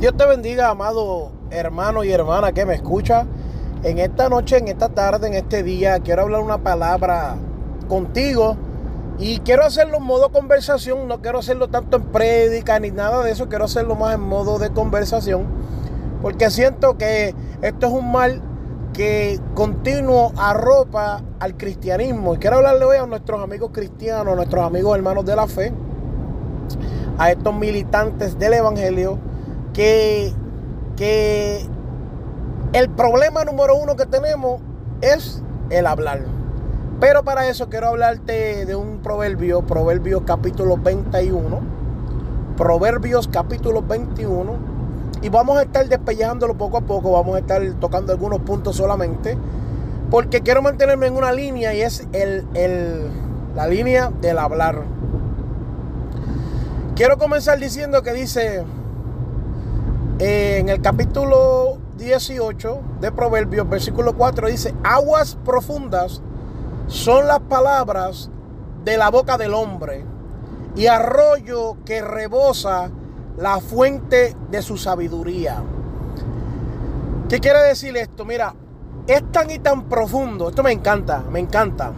Dios te bendiga, amado hermano y hermana que me escucha. En esta noche, en esta tarde, en este día, quiero hablar una palabra contigo y quiero hacerlo en modo conversación. No quiero hacerlo tanto en prédica ni nada de eso. Quiero hacerlo más en modo de conversación porque siento que esto es un mal que continuo arropa al cristianismo. Y quiero hablarle hoy a nuestros amigos cristianos, a nuestros amigos hermanos de la fe, a estos militantes del Evangelio que, que el problema número uno que tenemos es el hablar. Pero para eso quiero hablarte de un proverbio, Proverbios capítulo 21. Proverbios capítulo 21. Y vamos a estar despellejándolo poco a poco, vamos a estar tocando algunos puntos solamente. Porque quiero mantenerme en una línea y es el, el, la línea del hablar. Quiero comenzar diciendo que dice, en el capítulo 18 de Proverbios, versículo 4, dice, aguas profundas son las palabras de la boca del hombre y arroyo que rebosa la fuente de su sabiduría. ¿Qué quiere decir esto? Mira, es tan y tan profundo, esto me encanta, me encanta,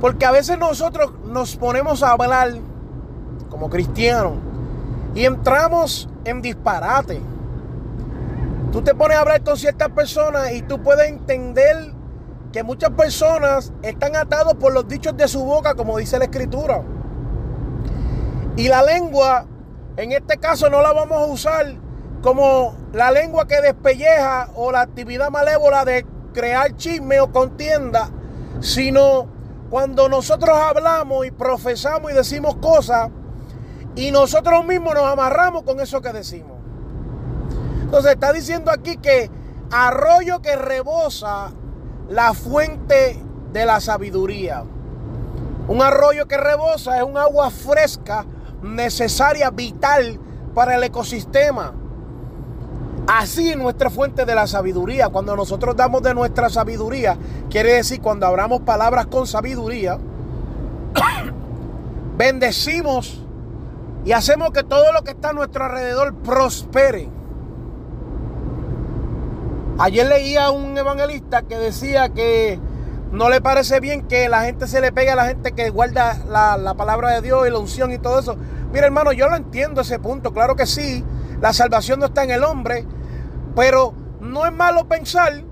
porque a veces nosotros nos ponemos a hablar como cristianos y entramos en disparate. Tú te pones a hablar con ciertas personas y tú puedes entender que muchas personas están atados por los dichos de su boca, como dice la escritura. Y la lengua, en este caso, no la vamos a usar como la lengua que despelleja o la actividad malévola de crear chisme o contienda, sino cuando nosotros hablamos y profesamos y decimos cosas y nosotros mismos nos amarramos con eso que decimos. Entonces está diciendo aquí que arroyo que rebosa la fuente de la sabiduría. Un arroyo que rebosa es un agua fresca, necesaria, vital para el ecosistema. Así es nuestra fuente de la sabiduría. Cuando nosotros damos de nuestra sabiduría, quiere decir cuando hablamos palabras con sabiduría, bendecimos y hacemos que todo lo que está a nuestro alrededor prospere. Ayer leía a un evangelista que decía que no le parece bien que la gente se le pegue a la gente que guarda la, palabra de Dios y la unción y todo eso. Mira hermano, yo lo entiendo ese punto, claro que sí, la salvación no está en el hombre, pero no es malo pensar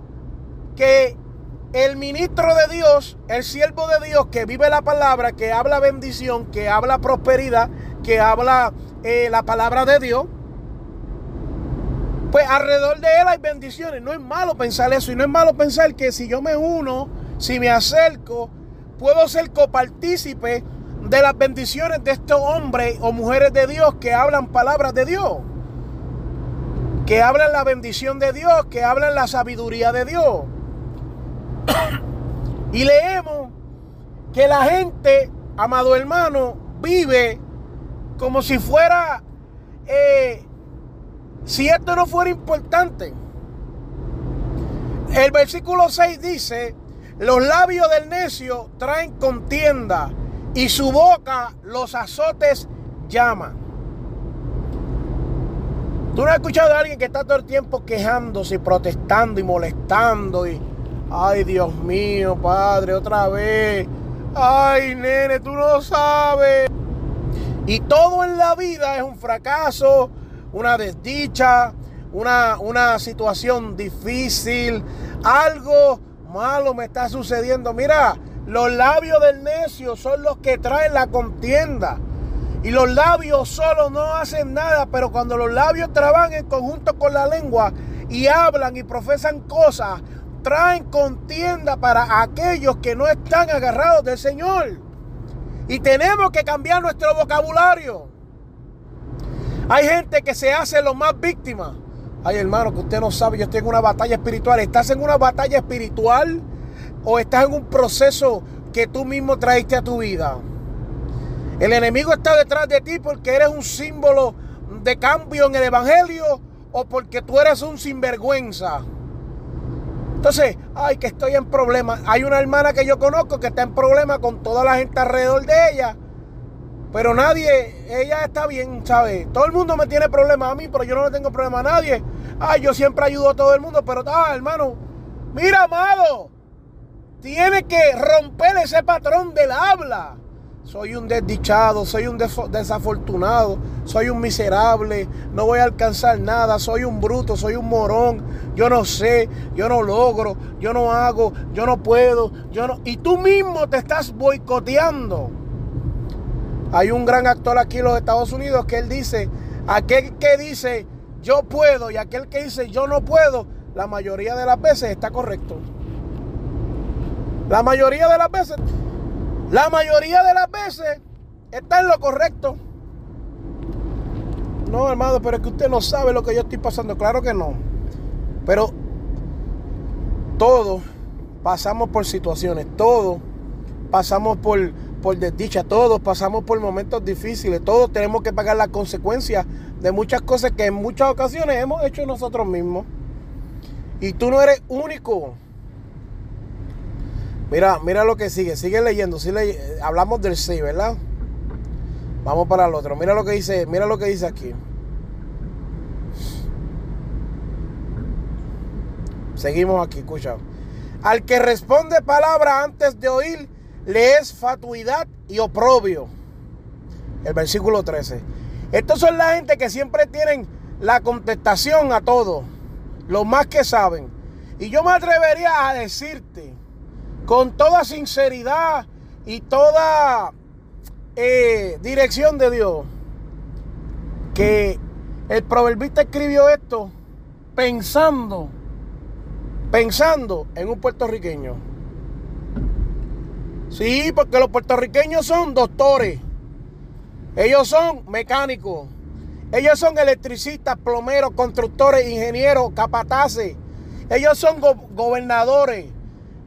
que el ministro de Dios, el siervo de Dios que vive la palabra, que habla bendición, que habla prosperidad, que habla eh, la palabra de Dios, pues alrededor de él hay bendiciones. No es malo pensar eso y no es malo pensar que si yo me uno, si me acerco, puedo ser copartícipe de las bendiciones de estos hombres o mujeres de Dios que hablan palabras de Dios. Que hablan la bendición de Dios, que hablan la sabiduría de Dios. y leemos que la gente, amado hermano, vive como si fuera, eh, si esto no fuera importante. El versículo 6 dice, los labios del necio traen contienda y su boca los azotes llaman. Tú no has escuchado a alguien que está todo el tiempo quejándose y protestando y molestando y, ay Dios mío, Padre, otra vez. Ay, nene, tú no sabes. Y todo en la vida es un fracaso, una desdicha, una, una situación difícil, algo malo me está sucediendo. Mira, los labios del necio son los que traen la contienda. Y los labios solo no hacen nada, pero cuando los labios trabajan en conjunto con la lengua y hablan y profesan cosas, traen contienda para aquellos que no están agarrados del Señor. Y tenemos que cambiar nuestro vocabulario. Hay gente que se hace lo más víctima. Ay, hermano, que usted no sabe, yo estoy en una batalla espiritual. ¿Estás en una batalla espiritual o estás en un proceso que tú mismo traiste a tu vida? El enemigo está detrás de ti porque eres un símbolo de cambio en el Evangelio o porque tú eres un sinvergüenza. Entonces, ay, que estoy en problemas. Hay una hermana que yo conozco que está en problemas con toda la gente alrededor de ella. Pero nadie, ella está bien, ¿sabes? Todo el mundo me tiene problemas a mí, pero yo no le tengo problema a nadie. Ay, yo siempre ayudo a todo el mundo, pero, ah, hermano, mira, amado, tiene que romper ese patrón del habla. Soy un desdichado, soy un desafortunado, soy un miserable, no voy a alcanzar nada, soy un bruto, soy un morón, yo no sé, yo no logro, yo no hago, yo no puedo, yo no... Y tú mismo te estás boicoteando. Hay un gran actor aquí en los Estados Unidos que él dice, aquel que dice yo puedo y aquel que dice yo no puedo, la mayoría de las veces está correcto. La mayoría de las veces la mayoría de las veces está en lo correcto. No, hermano, pero es que usted no sabe lo que yo estoy pasando. Claro que no. Pero todos pasamos por situaciones, todos pasamos por, por desdicha, todos pasamos por momentos difíciles, todos tenemos que pagar las consecuencias de muchas cosas que en muchas ocasiones hemos hecho nosotros mismos. Y tú no eres único. Mira, mira lo que sigue, sigue leyendo. hablamos del sí, ¿verdad? Vamos para el otro. Mira lo que dice, mira lo que dice aquí. Seguimos aquí, escucha. Al que responde palabra antes de oír, le es fatuidad y oprobio. El versículo 13. Estos son la gente que siempre tienen la contestación a todo, lo más que saben. Y yo me atrevería a decirte con toda sinceridad y toda eh, dirección de Dios, que el proverbista escribió esto pensando, pensando en un puertorriqueño. Sí, porque los puertorriqueños son doctores, ellos son mecánicos, ellos son electricistas, plomeros, constructores, ingenieros, capataces, ellos son gobernadores,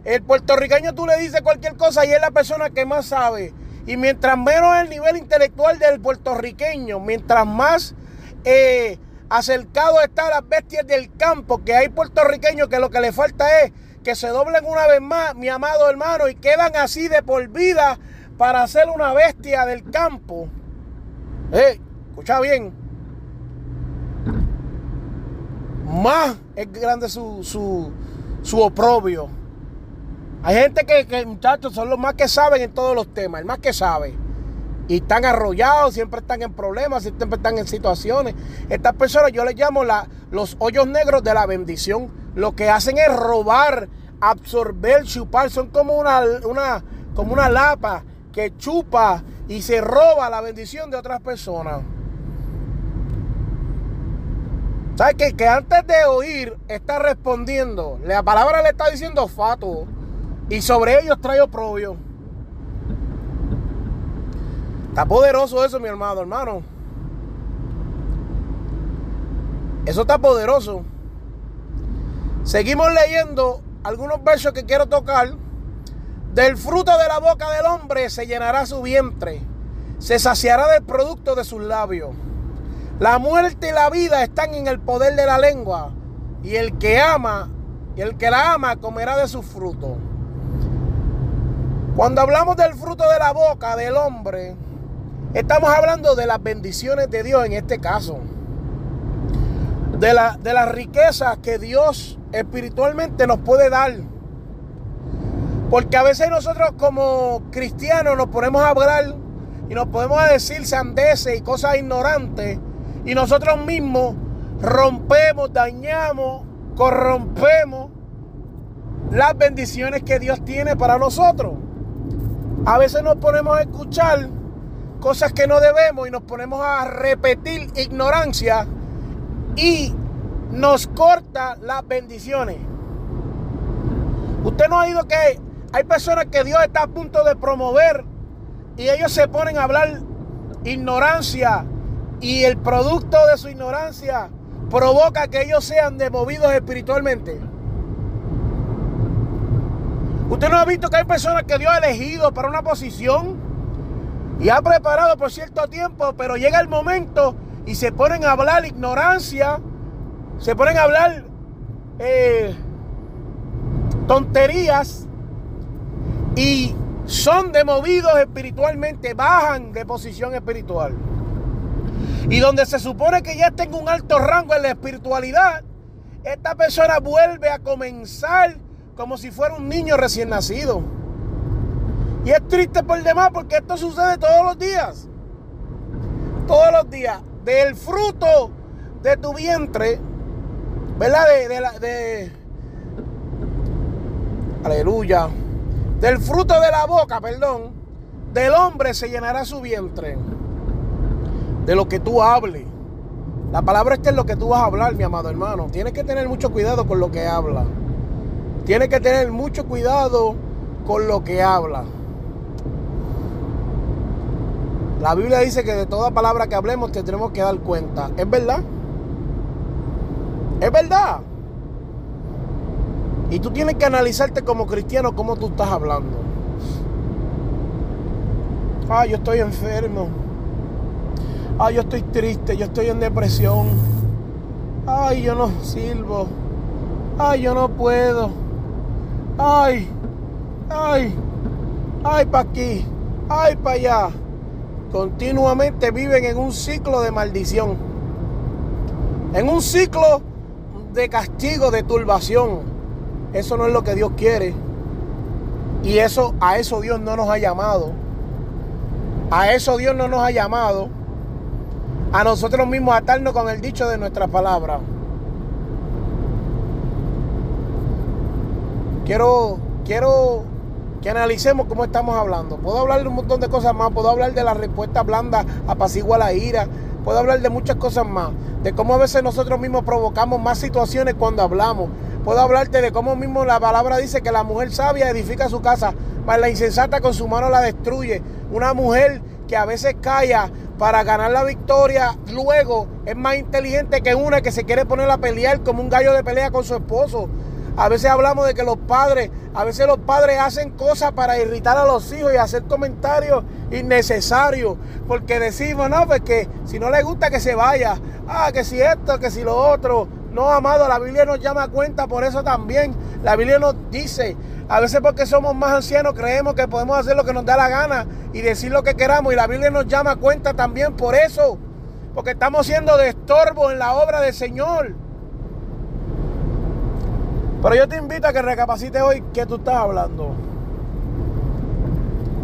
el puertorriqueño tú le dices cualquier cosa y es la persona que más sabe. Y mientras menos el nivel intelectual del puertorriqueño, mientras más eh, acercado está las bestias del campo, que hay puertorriqueños que lo que le falta es que se doblen una vez más, mi amado hermano, y quedan así de por vida para ser una bestia del campo. Eh, escucha bien. Más es grande su, su, su oprobio. Hay gente que, muchachos, son los más que saben en todos los temas, el más que sabe. Y están arrollados, siempre están en problemas, siempre están en situaciones. Estas personas yo les llamo la, los hoyos negros de la bendición. Lo que hacen es robar, absorber, chupar. Son como una, una, como una lapa que chupa y se roba la bendición de otras personas. ¿Sabes qué? Que antes de oír está respondiendo. La palabra le está diciendo fato. Y sobre ellos trae oprobio. Está poderoso eso, mi hermano, hermano. Eso está poderoso. Seguimos leyendo algunos versos que quiero tocar. Del fruto de la boca del hombre se llenará su vientre. Se saciará del producto de sus labios. La muerte y la vida están en el poder de la lengua. Y el que ama, y el que la ama comerá de sus frutos. Cuando hablamos del fruto de la boca del hombre, estamos hablando de las bendiciones de Dios en este caso. De, la, de las riquezas que Dios espiritualmente nos puede dar. Porque a veces nosotros como cristianos nos ponemos a hablar y nos podemos decir sandeces y cosas ignorantes. Y nosotros mismos rompemos, dañamos, corrompemos las bendiciones que Dios tiene para nosotros. A veces nos ponemos a escuchar cosas que no debemos y nos ponemos a repetir ignorancia y nos corta las bendiciones. Usted no ha oído que hay personas que Dios está a punto de promover y ellos se ponen a hablar ignorancia y el producto de su ignorancia provoca que ellos sean demovidos espiritualmente. Usted no ha visto que hay personas que Dios ha elegido para una posición y ha preparado por cierto tiempo, pero llega el momento y se ponen a hablar ignorancia, se ponen a hablar eh, tonterías y son demovidos espiritualmente, bajan de posición espiritual. Y donde se supone que ya tenga un alto rango en la espiritualidad, esta persona vuelve a comenzar como si fuera un niño recién nacido. Y es triste por demás porque esto sucede todos los días. Todos los días. Del fruto de tu vientre, ¿verdad? De, aleluya. Del fruto de la boca, perdón, del hombre se llenará su vientre de lo que tú hables. La palabra esta es lo que tú vas a hablar, mi amado hermano. Tienes que tener mucho cuidado con lo que habla. Tienes que tener mucho cuidado con lo que habla. La Biblia dice que de toda palabra que hablemos te tenemos que dar cuenta. ¿Es verdad? Es verdad. Y tú tienes que analizarte como cristiano cómo tú estás hablando. Ah, yo estoy enfermo. Ay, yo estoy triste, yo estoy en depresión. Ay, yo no sirvo. Ay, yo no puedo. Ay, ay, ay, para aquí, ay, para allá. Continuamente viven en un ciclo de maldición. En un ciclo de castigo, de turbación. Eso no es lo que Dios quiere. Y eso, a eso Dios no nos ha llamado. A eso Dios no nos ha llamado a nosotros mismos atarnos con el dicho de nuestra palabra. Quiero, quiero que analicemos cómo estamos hablando. Puedo hablar de un montón de cosas más, puedo hablar de la respuesta blanda, apacigua la ira, puedo hablar de muchas cosas más, de cómo a veces nosotros mismos provocamos más situaciones cuando hablamos. Puedo hablarte de cómo mismo la palabra dice que la mujer sabia edifica su casa, mas la insensata con su mano la destruye. Una mujer que a veces calla para ganar la victoria, luego es más inteligente que una que se quiere poner a pelear como un gallo de pelea con su esposo. A veces hablamos de que los padres, a veces los padres hacen cosas para irritar a los hijos y hacer comentarios innecesarios. Porque decimos, no, pues que si no le gusta que se vaya. Ah, que si esto, que si lo otro. No, amado, la Biblia nos llama a cuenta por eso también. La Biblia nos dice a veces porque somos más ancianos creemos que podemos hacer lo que nos da la gana y decir lo que queramos. Y la Biblia nos llama a cuenta también por eso. Porque estamos siendo de estorbo en la obra del Señor. Pero yo te invito a que recapacites hoy qué tú estás hablando.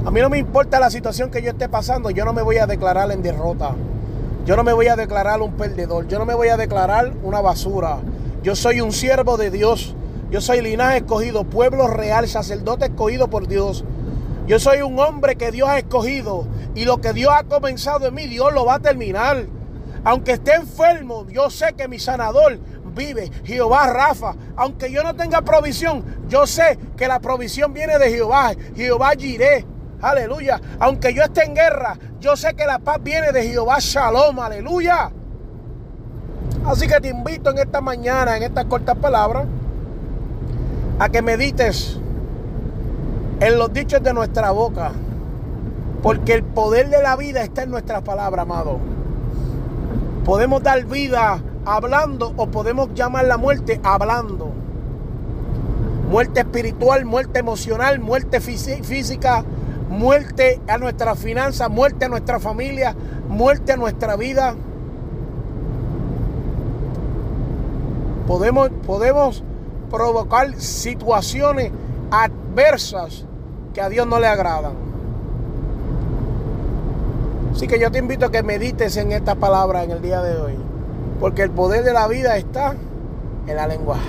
A mí no me importa la situación que yo esté pasando. Yo no me voy a declarar en derrota. Yo no me voy a declarar un perdedor. Yo no me voy a declarar una basura. Yo soy un siervo de Dios. Yo soy linaje escogido, pueblo real, sacerdote escogido por Dios. Yo soy un hombre que Dios ha escogido y lo que Dios ha comenzado en mí, Dios lo va a terminar. Aunque esté enfermo, yo sé que mi sanador vive, Jehová Rafa. Aunque yo no tenga provisión, yo sé que la provisión viene de Jehová, Jehová Jireh. Aleluya. Aunque yo esté en guerra, yo sé que la paz viene de Jehová Shalom. Aleluya. Así que te invito en esta mañana, en estas cortas palabras, a que medites en los dichos de nuestra boca, porque el poder de la vida está en nuestras palabras, amado. Podemos dar vida hablando o podemos llamar la muerte hablando. Muerte espiritual, muerte emocional, muerte física, muerte a nuestra finanzas, muerte a nuestra familia, muerte a nuestra vida. Podemos, podemos provocar situaciones adversas que a Dios no le agradan. Así que yo te invito a que medites en esta palabra en el día de hoy, porque el poder de la vida está en la lengua.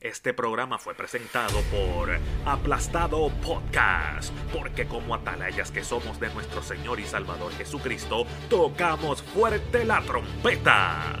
Este programa fue presentado por Aplastado Podcast, porque como atalayas que somos de nuestro Señor y Salvador Jesucristo, tocamos fuerte la trompeta.